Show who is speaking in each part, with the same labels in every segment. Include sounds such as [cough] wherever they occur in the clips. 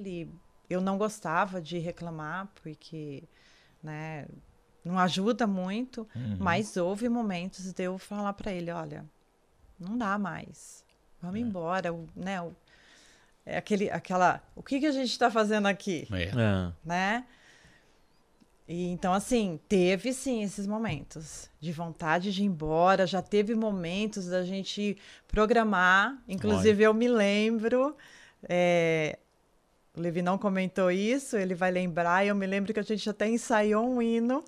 Speaker 1: ele, eu não gostava de reclamar, porque, né, não ajuda muito,
Speaker 2: Uhum.
Speaker 1: mas houve momentos de eu falar para ele, olha, não dá mais, vamos
Speaker 2: É.
Speaker 1: embora, o- né, o, é aquele, aquela, o que que a gente está fazendo aqui,
Speaker 2: É.
Speaker 3: É.
Speaker 1: né? E então, assim, teve sim esses momentos de vontade de ir embora. Já teve momentos da gente programar. Inclusive, eu me lembro. é, o Levi não comentou isso, ele vai lembrar. Eu me lembro que a gente até ensaiou um hino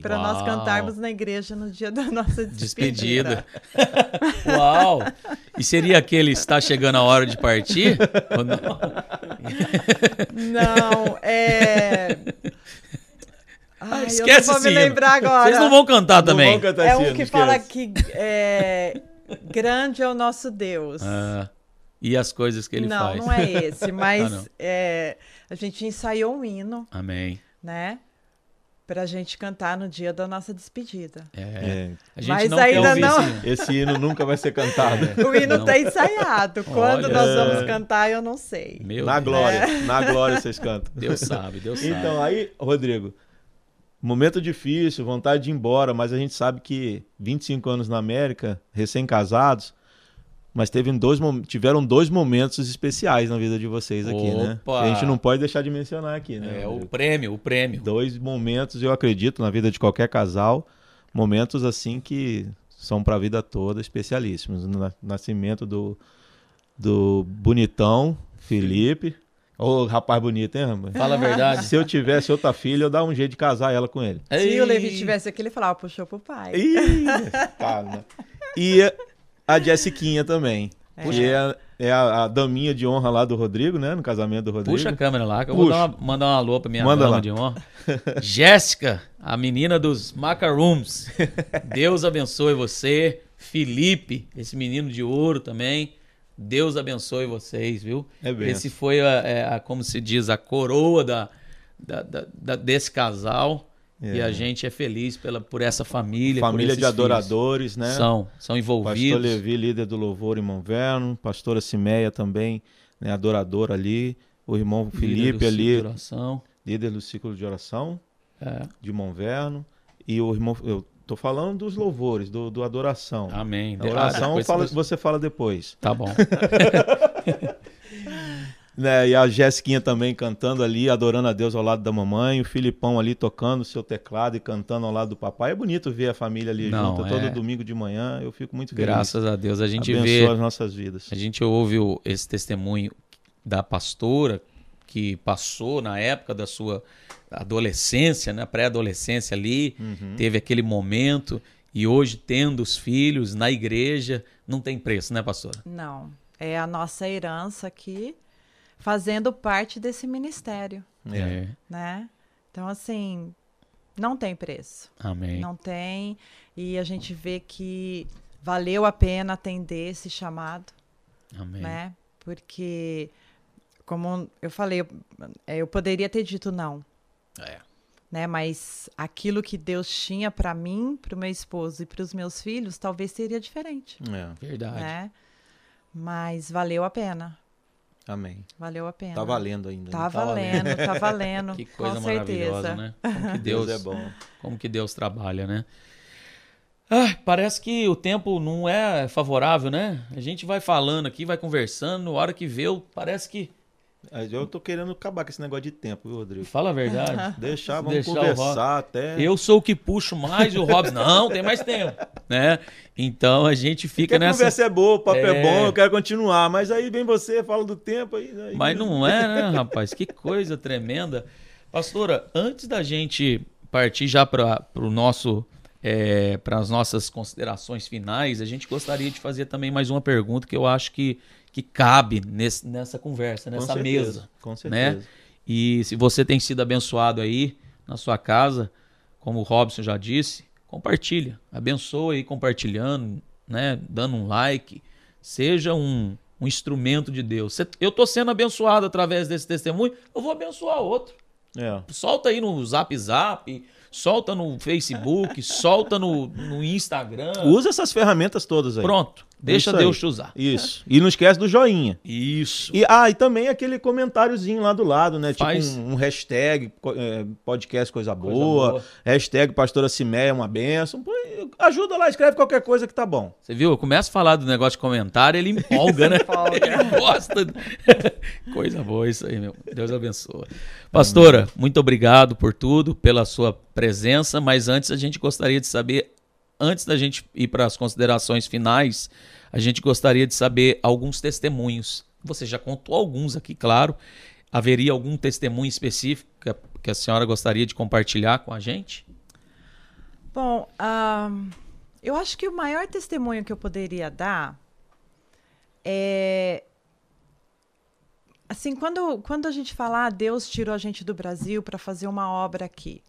Speaker 1: para nós cantarmos na igreja no dia da nossa [laughs] despedida.
Speaker 2: Despedida. Uau! E seria aquele está chegando a hora de partir? Ou não?
Speaker 1: Não, é. [laughs] Ai, eu
Speaker 2: Esquece
Speaker 1: não vou me lembrar agora.
Speaker 2: Vocês não vão cantar
Speaker 3: Não
Speaker 2: também.
Speaker 3: vão cantar
Speaker 1: É um que
Speaker 3: esquece.
Speaker 1: fala que é, grande é o nosso Deus.
Speaker 2: Ah, e as coisas que ele
Speaker 1: não,
Speaker 2: faz.
Speaker 1: não é esse, [laughs] mas
Speaker 2: Ah, não.
Speaker 1: é, a gente ensaiou um hino,
Speaker 2: Amém.
Speaker 1: né? Pra gente cantar no dia da nossa despedida.
Speaker 2: É.
Speaker 3: É,
Speaker 2: A gente
Speaker 1: Mas
Speaker 2: não
Speaker 1: ainda
Speaker 2: quer ouvir
Speaker 1: não-
Speaker 2: esse hino.
Speaker 3: esse hino nunca vai ser cantado.
Speaker 1: O hino
Speaker 2: Não.
Speaker 1: tá ensaiado. [laughs] Quando
Speaker 2: Olha.
Speaker 1: nós vamos cantar, eu não sei.
Speaker 2: Meu
Speaker 3: na
Speaker 2: Deus.
Speaker 3: glória, na glória vocês cantam. [laughs]
Speaker 2: Deus sabe, Deus sabe.
Speaker 3: Então, aí, Rodrigo, momento difícil, vontade de ir embora, mas a gente sabe que 25 anos na América, recém-casados, mas teve dois, tiveram dois momentos especiais na vida de vocês aqui, né?
Speaker 2: Opa!
Speaker 3: Que a gente não pode deixar de mencionar aqui, né?
Speaker 2: É o prêmio, o prêmio.
Speaker 3: Dois momentos, eu acredito, na vida de qualquer casal, momentos assim que são para a vida toda especialíssimos. O na- nascimento do, do bonitão Felipe. Ô, rapaz bonito, hein, rapaz?
Speaker 2: Fala a verdade.
Speaker 3: Se eu tivesse outra filha, eu dava um jeito de casar ela com ele.
Speaker 1: Se o Levi
Speaker 2: Ei,
Speaker 1: tivesse aqui, ele falava, puxou pro pai.
Speaker 3: Ih, [laughs] cara. E a Jessiquinha também. Que é, é a, a daminha de honra lá do Rodrigo, né? No casamento do Rodrigo.
Speaker 2: Puxa a câmera lá, que eu
Speaker 3: Puxa.
Speaker 2: vou uma- mandar um alô pra minha
Speaker 3: Manda
Speaker 2: dama
Speaker 3: lá.
Speaker 2: de honra. [laughs] Jéssica, a menina dos Macarooms. Deus abençoe você. Felipe, esse menino de ouro também. Deus abençoe vocês, viu?
Speaker 3: É benção.
Speaker 2: Esse foi, a, é, a- como se diz, a coroa da, da- da- da- desse casal.
Speaker 3: É.
Speaker 2: E a gente é feliz pela, por essa família.
Speaker 3: Família de adoradores, né?
Speaker 2: filhos. São, são
Speaker 3: Pastor
Speaker 2: envolvidos.
Speaker 3: Levi, líder do louvor em Monverno. Pastora Cimeia também, né? Adorador ali. O irmão
Speaker 2: líder do
Speaker 3: Felipe
Speaker 2: ciclo
Speaker 3: ali,
Speaker 2: de oração.
Speaker 3: líder do ciclo de oração
Speaker 2: É,
Speaker 3: de Monverno. E o irmão, eu tô falando dos louvores, do, do adoração.
Speaker 2: amém.
Speaker 3: A oração
Speaker 2: Ah,
Speaker 3: fala-
Speaker 2: você
Speaker 3: fala depois.
Speaker 2: Tá bom. [laughs]
Speaker 3: Né, e a Jéssiquinha também cantando ali, adorando a Deus ao lado da mamãe, o Filipão ali tocando o seu teclado e cantando ao lado do papai. É bonito ver a família ali
Speaker 2: Não,
Speaker 3: junta
Speaker 2: é.
Speaker 3: todo domingo de manhã. Eu fico muito feliz.
Speaker 2: Graças a Deus. A gente
Speaker 3: Abençoa
Speaker 2: vê,
Speaker 3: as nossas vidas.
Speaker 2: a gente ouve o- esse testemunho da pastora que passou na época da sua adolescência, né, pré-adolescência ali,
Speaker 3: Uhum.
Speaker 2: teve aquele momento e hoje tendo os filhos na igreja, não tem preço, né, pastora?
Speaker 1: Não. É a nossa herança aqui, fazendo parte desse ministério,
Speaker 3: É.
Speaker 1: né? Então, assim, não tem preço.
Speaker 2: Amém.
Speaker 1: Não tem. E a gente vê que valeu a pena atender esse chamado,
Speaker 2: Amém.
Speaker 1: né? Porque, como eu falei, eu, é, eu poderia ter dito não,
Speaker 2: É.
Speaker 1: né? Mas aquilo que Deus tinha para mim, para o meu esposo e para os meus filhos, talvez seria diferente,
Speaker 3: É.
Speaker 2: Verdade.
Speaker 1: né? Mas valeu a pena.
Speaker 3: Amém.
Speaker 1: Valeu a pena.
Speaker 3: Tá valendo ainda.
Speaker 1: Tá
Speaker 3: né?
Speaker 1: valendo, tá [laughs] valendo.
Speaker 2: Que coisa
Speaker 1: com
Speaker 2: maravilhosa,
Speaker 1: certeza.
Speaker 2: né? Como que Deus,
Speaker 3: Deus é bom.
Speaker 2: Como que Deus trabalha, né? Ah, parece que o tempo não é favorável, né? A gente vai falando aqui, vai conversando, na hora que vê, parece que.
Speaker 3: Eu tô querendo acabar com esse negócio de tempo, viu, Rodrigo?
Speaker 2: Fala a verdade. [laughs]
Speaker 3: Deixar, vamos
Speaker 2: Deixar
Speaker 3: conversar até.
Speaker 2: Eu sou o que puxo mais e o Robson, não, tem mais tempo, né? Então a gente
Speaker 3: Porque
Speaker 2: fica
Speaker 3: a
Speaker 2: nessa.
Speaker 3: conversa é boa, o papo é...
Speaker 2: É.
Speaker 3: bom, eu quero continuar. Mas aí vem você, fala do tempo aí. aí-
Speaker 2: Mas não é, né, rapaz? Que coisa tremenda. Pastora, antes da gente partir já para o nosso. Para as nossas considerações finais, a gente gostaria de fazer também mais uma pergunta que eu acho que, que cabe nesse, nessa conversa,
Speaker 3: Com
Speaker 2: nessa
Speaker 3: certeza,
Speaker 2: mesa.
Speaker 3: Com
Speaker 2: né?
Speaker 3: certeza.
Speaker 2: E se você tem sido abençoado aí na sua casa, como o Robson já disse, compartilha. Abençoa aí compartilhando, né? Dando um like. Seja um, um instrumento de Deus. Eu tô sendo abençoado através desse testemunho, eu vou abençoar outro.
Speaker 3: É.
Speaker 2: Solta aí no Zap Zap, solta no Facebook, solta no, no Instagram.
Speaker 3: Usa essas ferramentas todas aí.
Speaker 2: Pronto. Deixa
Speaker 3: Isso
Speaker 2: Deus
Speaker 3: aí.
Speaker 2: te usar.
Speaker 3: Isso. E não esquece do joinha.
Speaker 2: Isso.
Speaker 3: E, ah, e também aquele comentáriozinho lá do lado, né?
Speaker 2: Faz.
Speaker 3: Tipo um, um hashtag é, podcast coisa
Speaker 2: Coisa
Speaker 3: boa,
Speaker 2: boa.
Speaker 3: hashtag pastora Cimeia uma benção. Pô, ajuda lá, escreve qualquer coisa que tá bom.
Speaker 2: Você viu? Eu começo a falar do negócio de comentário, ele empolga, né? [laughs] Ele gosta. [laughs] Coisa boa isso aí, meu. Deus abençoe. Pastora, muito obrigado por tudo, pela sua presença, mas antes a gente gostaria de saber, antes da gente ir para as considerações finais, a gente gostaria de saber alguns testemunhos. Você já contou alguns aqui, claro. Haveria algum testemunho específico que a, senhora gostaria de compartilhar com a gente?
Speaker 1: Bom, ahn, eu acho que o maior testemunho que eu poderia dar é. Assim, quando, quando a gente fala, ah, Deus tirou a gente do Brasil para fazer uma obra aqui,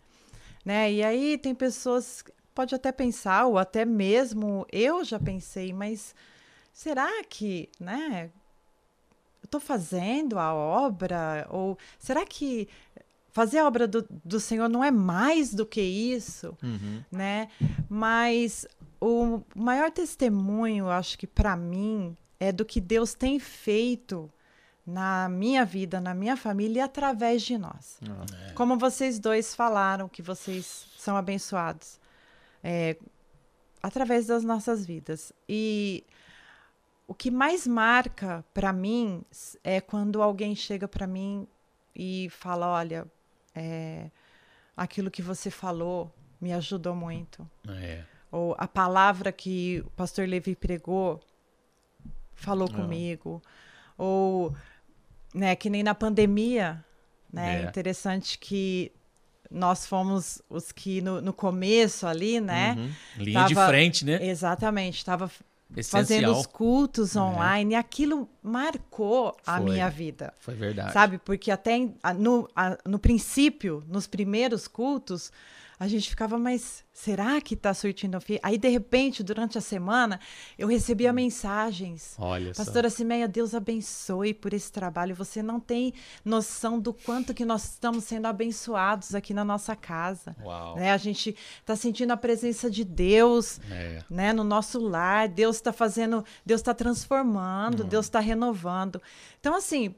Speaker 1: né? E aí tem pessoas, pode até pensar, ou até mesmo eu já pensei, mas será que, né? Eu estou fazendo a obra? Ou será que fazer a obra do, do Senhor não é mais do que isso? né? Mas o maior testemunho, acho que para mim, é do que Deus tem feito na minha vida, na minha família e através de nós. Como vocês dois falaram que vocês são abençoados é, através das nossas vidas. E o que mais marca para mim é quando alguém chega para mim e fala: Olha, é, aquilo que você falou me ajudou muito.
Speaker 2: É.
Speaker 1: Ou a palavra que o pastor Levi pregou falou comigo. Ou, né, que nem na pandemia, né?
Speaker 2: É.
Speaker 1: Interessante que nós fomos os que no, no começo ali, né?
Speaker 2: Linha de
Speaker 1: Tava-
Speaker 2: frente, né?
Speaker 1: Exatamente, estava fazendo os cultos online e aquilo marcou a
Speaker 2: Foi.
Speaker 1: minha vida.
Speaker 2: Foi verdade.
Speaker 1: Sabe? Porque até a- no, a- no princípio, nos primeiros cultos, a gente ficava, mas será que está surtindo efeito? Aí, de repente, durante a semana, eu recebia mensagens.
Speaker 2: Olha só.
Speaker 1: Pastora Cimeia, Deus abençoe por esse trabalho. Você não tem noção do quanto que nós estamos sendo abençoados aqui na nossa casa.
Speaker 2: Uau.
Speaker 1: Né? A gente está sentindo a presença de Deus
Speaker 2: É.
Speaker 1: né, no nosso lar. Deus está fazendo, Deus está transformando,
Speaker 2: Uhum.
Speaker 1: Deus está renovando. Então, assim,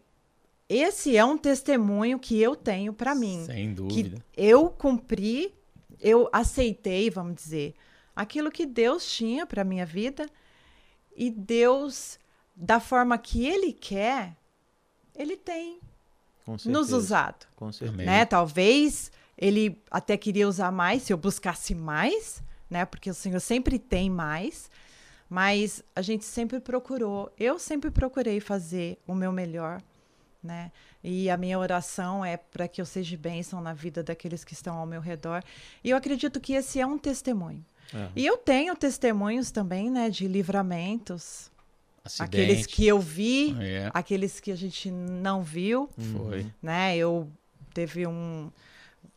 Speaker 1: esse é um testemunho que eu tenho para mim.
Speaker 2: Sem
Speaker 1: Que
Speaker 2: dúvida.
Speaker 1: eu cumpri, eu aceitei, vamos dizer, aquilo que Deus tinha para minha vida e Deus, da forma que Ele quer, Ele tem nos usado
Speaker 3: Com certeza.
Speaker 1: Né? Talvez ele até queria usar mais se eu buscasse mais, né? Porque o Senhor sempre tem mais, mas a gente sempre procurou, eu sempre procurei fazer o meu melhor, né? E a minha oração é para que eu seja bênção na vida daqueles que estão ao meu redor. E eu acredito que esse é um testemunho.
Speaker 3: É.
Speaker 1: E eu tenho testemunhos também, né, de livramentos,
Speaker 2: Acidente.
Speaker 1: aqueles que eu vi,
Speaker 2: É.
Speaker 1: aqueles que a gente não viu
Speaker 2: Foi.
Speaker 1: né? Eu teve um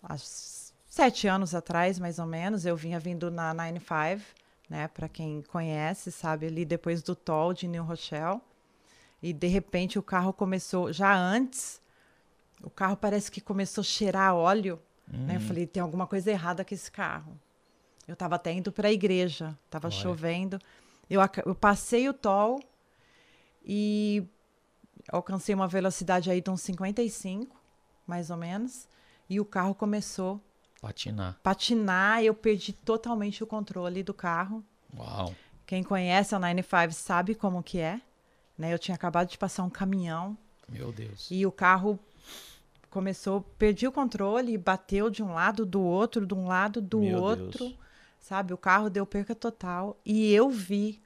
Speaker 1: há sete anos atrás, mais ou menos, eu vinha vindo na 95, né? Para quem conhece, sabe, ali depois do toll de New Rochelle. E de repente o carro começou, já antes, o carro parece que começou a cheirar óleo. Né? Eu falei, tem alguma coisa errada com esse carro. Eu estava até indo para a igreja, estava chovendo. Eu, eu passei o toll e alcancei uma velocidade aí de uns 55, mais ou menos, e o carro começou
Speaker 2: Patinar.
Speaker 1: a patinar, eu perdi totalmente o controle do carro.
Speaker 2: Uau.
Speaker 1: Quem conhece a 95 sabe como que é, né? Eu tinha acabado de passar um caminhão
Speaker 2: Meu Deus.
Speaker 1: e o carro começou, perdi o controle e bateu de um lado, do outro, de um lado, do
Speaker 3: Meu
Speaker 1: outro,
Speaker 3: Deus.
Speaker 1: sabe? O carro deu perca total e eu vi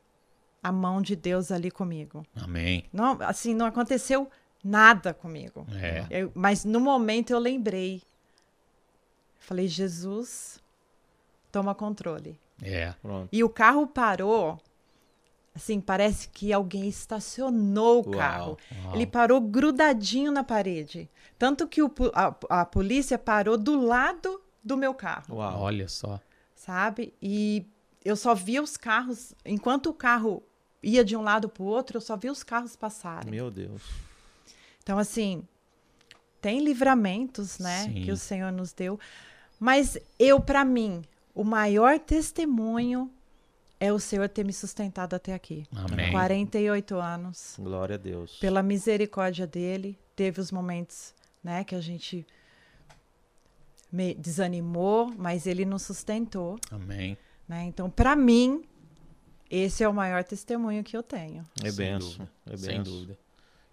Speaker 1: a mão de Deus ali comigo.
Speaker 2: Amém.
Speaker 1: Não, assim, não aconteceu nada comigo.
Speaker 2: É.
Speaker 1: Eu- mas no momento eu lembrei. Falei, Jesus, toma controle.
Speaker 2: É.
Speaker 3: Pronto.
Speaker 1: E o carro parou. Assim, parece que alguém estacionou o
Speaker 3: Uau,
Speaker 1: carro.
Speaker 2: uau.
Speaker 1: Ele parou grudadinho na parede. Tanto que o a, a polícia parou do lado do meu carro,
Speaker 3: Uau.
Speaker 2: Olha só.
Speaker 1: sabe? E eu só via os carros. Enquanto o carro ia de um lado para o outro, eu só via os carros passarem.
Speaker 3: Meu Deus.
Speaker 1: Então, assim, tem livramentos, né,
Speaker 2: Sim.
Speaker 1: que o Senhor nos deu. Mas eu, para mim, o maior testemunho é o Senhor ter me sustentado até aqui.
Speaker 2: Amém.
Speaker 1: 48 anos.
Speaker 3: Glória a Deus.
Speaker 1: Pela misericórdia dele, teve os momentos, né, que a gente me desanimou, mas ele nos sustentou,
Speaker 2: Amém.
Speaker 1: né? Então, para mim, esse é o maior testemunho que eu tenho.
Speaker 3: É
Speaker 2: Sem
Speaker 3: benção.
Speaker 2: dúvida.
Speaker 3: É
Speaker 2: Sem
Speaker 3: benção.
Speaker 2: dúvida.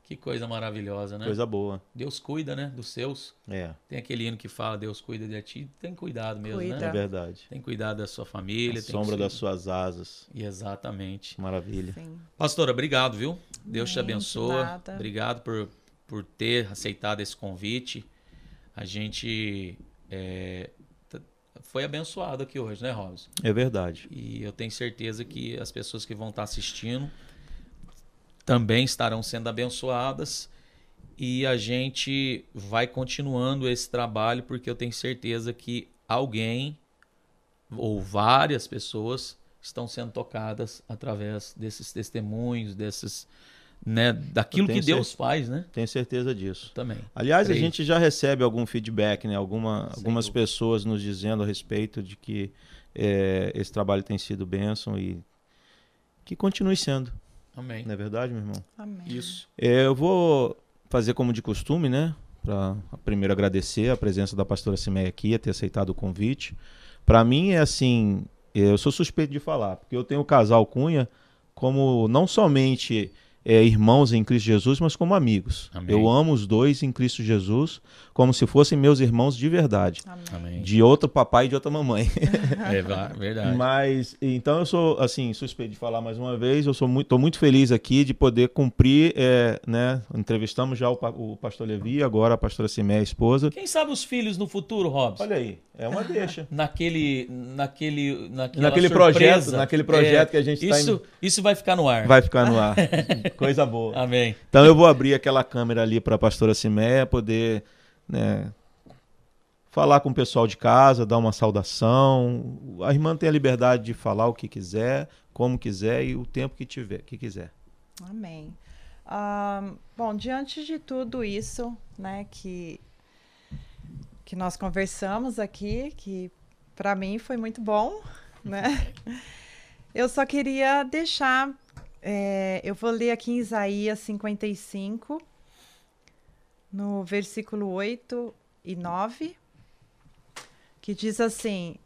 Speaker 2: Que coisa maravilhosa, né?
Speaker 3: Coisa boa.
Speaker 2: Deus cuida, né? Dos seus.
Speaker 3: É,
Speaker 2: Tem aquele hino que fala, Deus cuida de ti. Tem cuidado mesmo,
Speaker 1: Cuida.
Speaker 3: é
Speaker 2: né?
Speaker 3: verdade.
Speaker 2: Tem cuidado da sua família.
Speaker 3: A
Speaker 2: tem
Speaker 3: sombra das suas asas.
Speaker 2: E Exatamente.
Speaker 3: Maravilha.
Speaker 1: Sim.
Speaker 2: Pastora, obrigado, viu? Deus te
Speaker 1: Amém,
Speaker 2: abençoa.
Speaker 1: nada.
Speaker 2: Obrigado por, por ter aceitado esse convite. A gente é, foi abençoado aqui hoje, né, Robson?
Speaker 3: É verdade.
Speaker 2: E eu tenho certeza que as pessoas que vão estar assistindo também estarão sendo abençoadas. E a gente vai continuando esse trabalho porque eu tenho certeza que alguém ou várias pessoas estão sendo tocadas através desses testemunhos, desses, né, daquilo que Deus faz, né?
Speaker 3: Tenho certeza disso.
Speaker 2: Também.
Speaker 3: Aliás, a
Speaker 2: Creio.
Speaker 3: gente já recebe algum feedback, né? Alguma,
Speaker 2: Sem
Speaker 3: algumas
Speaker 2: dúvida.
Speaker 3: pessoas nos dizendo a respeito de que é, esse trabalho tem sido bênção e que continue sendo.
Speaker 2: Amém.
Speaker 3: Não é verdade, meu irmão?
Speaker 1: Amém.
Speaker 2: Isso.
Speaker 3: É, eu vou fazer como de costume, né? Para primeiro agradecer a presença da pastora Simeia aqui, a ter aceitado o convite. Para mim é assim, eu sou suspeito de falar, porque eu tenho o casal Cunha como não somente é, irmãos em Cristo Jesus, mas como amigos.
Speaker 2: Amém.
Speaker 3: Eu amo os dois em Cristo Jesus, como se fossem meus irmãos de verdade.
Speaker 1: Amém.
Speaker 3: De outro papai e de outra mamãe. [laughs]
Speaker 2: É verdade.
Speaker 3: Mas, então eu sou, assim, suspeito de falar mais uma vez, eu sou muito, tô muito feliz aqui de poder cumprir, é, né, entrevistamos já o, o pastor Levi, agora a pastora Simé, a esposa.
Speaker 2: Quem sabe os filhos no futuro, Robson?
Speaker 3: Olha aí, é uma deixa. [laughs]
Speaker 2: naquele naquele
Speaker 3: Naquele
Speaker 2: surpresa.
Speaker 3: projeto, naquele projeto
Speaker 2: É,
Speaker 3: que a gente tá
Speaker 2: isso isso vai ficar no ar
Speaker 3: Vai ficar no ar. [laughs] Coisa boa. [laughs]
Speaker 2: amém
Speaker 3: Então eu vou abrir aquela câmera ali para a pastora Simé poder, né, falar com o pessoal de casa, dar uma saudação. A irmã tem a liberdade de falar o que quiser, como quiser e o tempo que tiver, que quiser.
Speaker 1: Amém. Ah, bom, diante de tudo isso, né, que que nós conversamos aqui, que para mim foi muito bom, né? [laughs] Eu só queria deixar, é, eu vou ler aqui em Isaías 55, no versículo 8 e 9, que diz assim: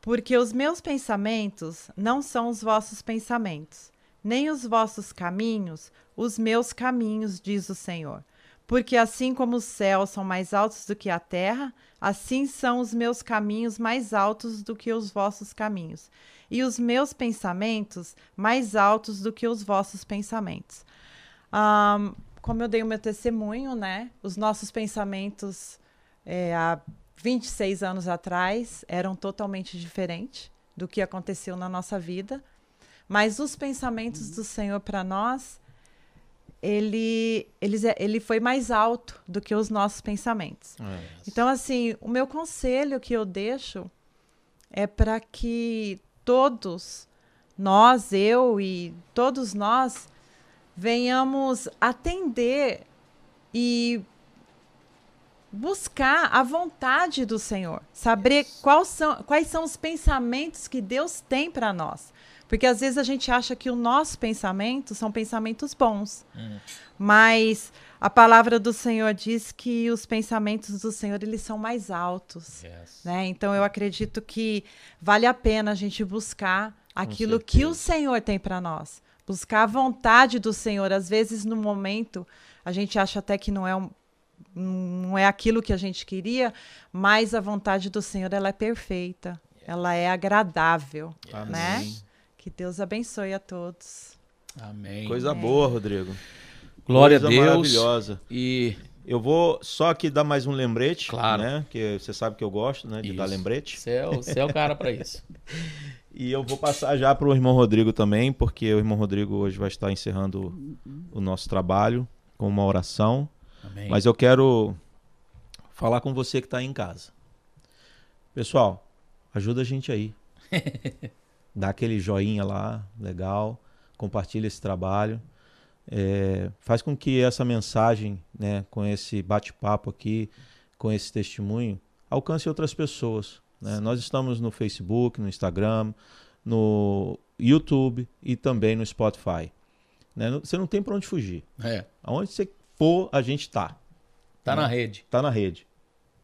Speaker 1: Porque os meus pensamentos não são os vossos pensamentos, nem os vossos caminhos, os meus caminhos, diz o Senhor. Porque assim como os céus são mais altos do que a terra, assim são os meus caminhos mais altos do que os vossos caminhos, e os meus pensamentos mais altos do que os vossos pensamentos. Ahn, como eu dei o meu testemunho, né? Os nossos pensamentos é, há 26 anos atrás eram totalmente diferentes do que aconteceu na nossa vida. Mas os pensamentos do Senhor para nós, ele, eles, é- ele foi mais alto do que os nossos pensamentos. Então, assim, o meu conselho que eu deixo é para que todos nós, eu e todos nós, venhamos atender e buscar a vontade do Senhor, saber quais são, quais são os pensamentos que Deus tem para nós. Porque às vezes a gente acha que o nosso pensamento são pensamentos bons, mas a palavra do Senhor diz que os pensamentos do Senhor eles são mais altos.
Speaker 2: Yes.
Speaker 1: Né? Então eu acredito que vale a pena a gente buscar aquilo que o. Senhor tem para nós. Buscar a vontade do Senhor. Às vezes, no momento, a gente acha até que não é, um- não é aquilo que a gente queria, mas a vontade do Senhor ela é perfeita. Ela é agradável. Né?
Speaker 3: Amém.
Speaker 1: Que Deus abençoe a todos.
Speaker 2: amém
Speaker 3: Coisa boa, Rodrigo.
Speaker 2: glória a
Speaker 3: Coisa
Speaker 2: Deus
Speaker 3: maravilhosa.
Speaker 2: e
Speaker 3: Eu vou só aqui dar mais um lembrete,
Speaker 2: Claro.
Speaker 3: né? Que você sabe que eu gosto, né, de dar
Speaker 2: Isso.
Speaker 3: lembrete.
Speaker 2: você é, o- você é o cara para isso [laughs]
Speaker 3: E eu vou passar já para o irmão Rodrigo também, porque o irmão Rodrigo hoje vai estar encerrando o nosso trabalho com uma oração.
Speaker 2: amém
Speaker 3: Mas eu quero falar com você que está aí em casa. Pessoal, ajuda a gente aí. [laughs] Dá aquele joinha lá, legal. Compartilha esse trabalho. É, faz com que essa mensagem, né, com esse bate-papo aqui, com esse testemunho, alcance outras pessoas. Né? Nós estamos no Facebook, no Instagram, no YouTube e também no Spotify. Né? Você não tem para onde fugir.
Speaker 2: É.
Speaker 3: Aonde você for, a gente está.
Speaker 2: Tá na rede.
Speaker 3: Tá na rede.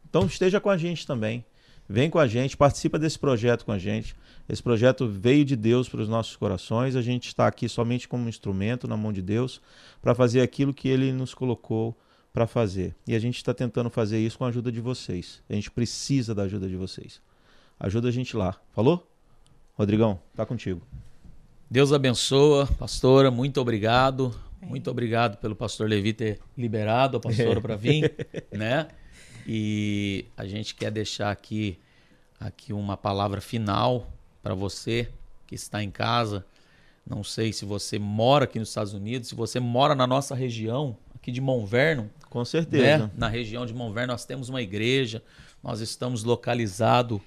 Speaker 3: Então esteja com a gente também. Vem com a gente, participa desse projeto com a gente. Esse projeto veio de Deus para os nossos corações. A gente está aqui somente como instrumento na mão de Deus para fazer aquilo que Ele nos colocou para fazer. E a gente está tentando fazer isso com a ajuda de vocês. A gente precisa da ajuda de vocês. Ajuda a gente lá. Falou? Rodrigão, tá contigo.
Speaker 2: Deus abençoa, pastora. Muito obrigado. Muito obrigado pelo pastor Levi ter liberado a pastora [laughs] para vir, né? E a gente quer deixar aqui, aqui uma palavra final para você que está em casa. Não sei se você mora aqui nos Estados Unidos, se você mora na nossa região, aqui de Monverno.
Speaker 3: Com certeza.
Speaker 2: Né? Na região de Monverno nós temos uma igreja, nós estamos localizados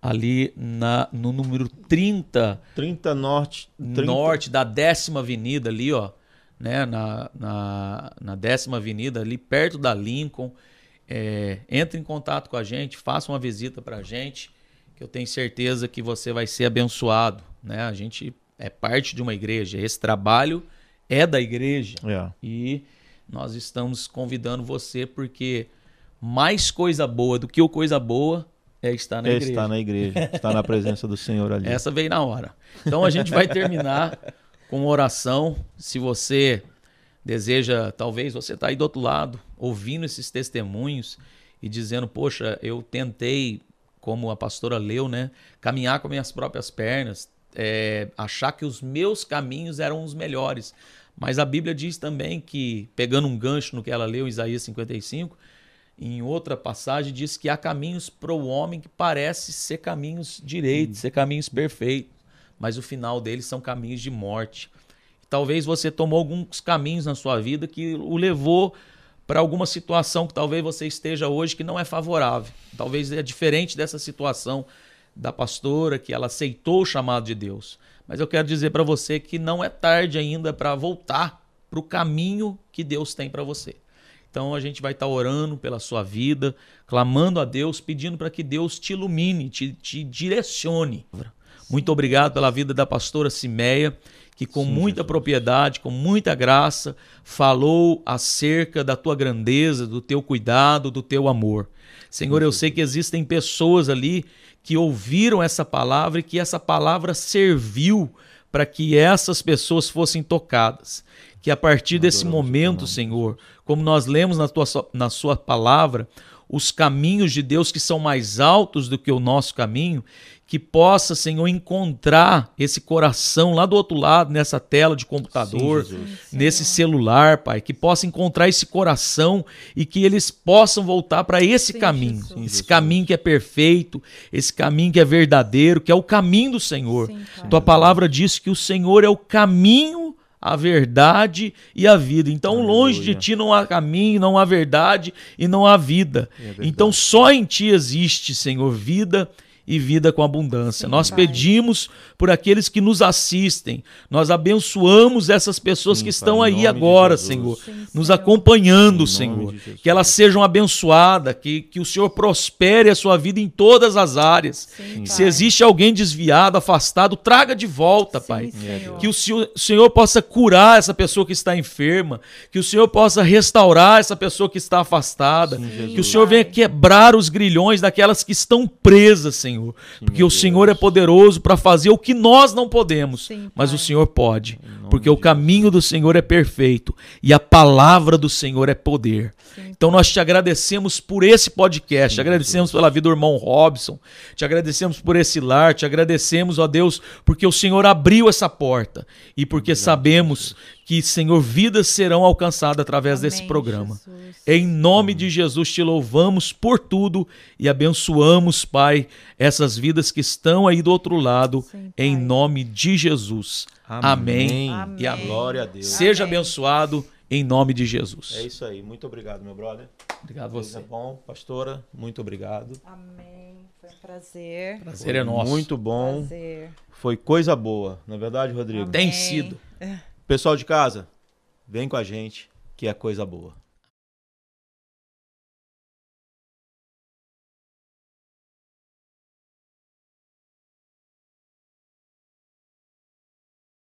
Speaker 2: ali na, no número 30.
Speaker 3: 30 Norte. 30...
Speaker 2: Norte da décima avenida ali, ó. Né? Na, na, na décima avenida, ali perto da Lincoln. É, entre em contato com a gente, faça uma visita para a gente, que eu tenho certeza que você vai ser abençoado. Né? A gente é parte de uma igreja, esse trabalho é da igreja.
Speaker 3: É.
Speaker 2: E nós estamos convidando você porque mais coisa boa do que o coisa boa é estar na
Speaker 3: é
Speaker 2: igreja.
Speaker 3: Estar na igreja, [laughs] estar na presença do Senhor ali.
Speaker 2: Essa veio na hora. Então a gente vai terminar com uma oração. Se você deseja, talvez você está aí do outro lado, ouvindo esses testemunhos e dizendo, poxa, eu tentei, como a pastora leu, né, caminhar com minhas próprias pernas, é, achar que os meus caminhos eram os melhores. Mas a Bíblia diz também que, pegando um gancho no que ela leu, Isaías 55, em outra passagem diz que há caminhos para o homem que parece ser caminhos direitos, ser caminhos perfeitos, mas o final deles são caminhos de morte. Talvez você tomou alguns caminhos na sua vida que o levou para alguma situação que talvez você esteja hoje que não é favorável. Talvez é diferente dessa situação da pastora que ela aceitou o chamado de Deus. Mas eu quero dizer para você que não é tarde ainda para voltar para o caminho que Deus tem para você. Então a gente vai estar tá orando pela sua vida, clamando a Deus, pedindo para que Deus te ilumine, te, te direcione. Muito obrigado pela vida da pastora Simeia, que com Sim, muita Jesus. propriedade, com muita graça, falou acerca da tua grandeza, do teu cuidado, do teu amor. Senhor, eu sei que existem pessoas ali que ouviram essa palavra e que essa palavra serviu para que essas pessoas fossem tocadas que a partir desse momento, Senhor, como nós lemos na, tua, na Sua palavra, os caminhos de Deus que são mais altos do que o nosso caminho, que possa, Senhor, encontrar esse coração lá do outro lado, nessa tela de computador, Sim, nesse celular, Pai, que possa encontrar esse coração e que eles possam voltar para esse Sim, caminho, Jesus. esse caminho que é perfeito, esse caminho que é verdadeiro, que é o caminho do Senhor. Sim, Tua palavra diz que o Senhor é o caminho a verdade e a vida. Então, Aleluia. longe de ti não há caminho, não há verdade e não há vida. É então, só em ti existe, Senhor, vida e vida com abundância. Sim, Nós pai. pedimos por aqueles que nos assistem. Nós abençoamos essas pessoas Sim, que estão pai, aí agora, Senhor, Sim, nos Senhor. acompanhando, Senhor. Que elas sejam abençoadas, que, que o Senhor prospere a sua vida em todas as áreas. Se existe alguém desviado, afastado, traga de volta, Pai. Que o Senhor, o Senhor possa curar essa pessoa que está enferma, que o Senhor possa restaurar essa pessoa que está afastada, que o Senhor venha quebrar os grilhões daquelas que estão presas, Senhor. Senhor. Sim, porque o Deus. Senhor é poderoso para fazer o que nós não podemos, Sim, mas o Senhor pode. Porque o caminho do Senhor é perfeito e a palavra do Senhor é poder. Sim, então nós te agradecemos por esse podcast, te agradecemos pela vida do irmão Robson, te agradecemos por esse lar, te agradecemos, ó Deus, porque o Senhor abriu essa porta e porque Obrigado, sabemos Jesus. que, Senhor, vidas serão alcançadas através Amém, desse programa. Jesus. Em nome de Jesus te louvamos por tudo e abençoamos, Pai, essas vidas que estão aí do outro lado, Sim, em nome de Jesus. Amém. Amém. E a glória a Deus. Seja Amém. abençoado em nome de Jesus.
Speaker 3: É isso aí. Muito obrigado, meu brother.
Speaker 2: Obrigado a você. É
Speaker 3: bom, pastora. Muito obrigado.
Speaker 1: Amém. Foi um prazer.
Speaker 3: Prazer Foi é nosso. Muito bom. Prazer. Foi coisa boa, não é verdade, Rodrigo?
Speaker 2: Amém. Tem sido.
Speaker 3: Pessoal de casa, vem com a gente, que é coisa boa.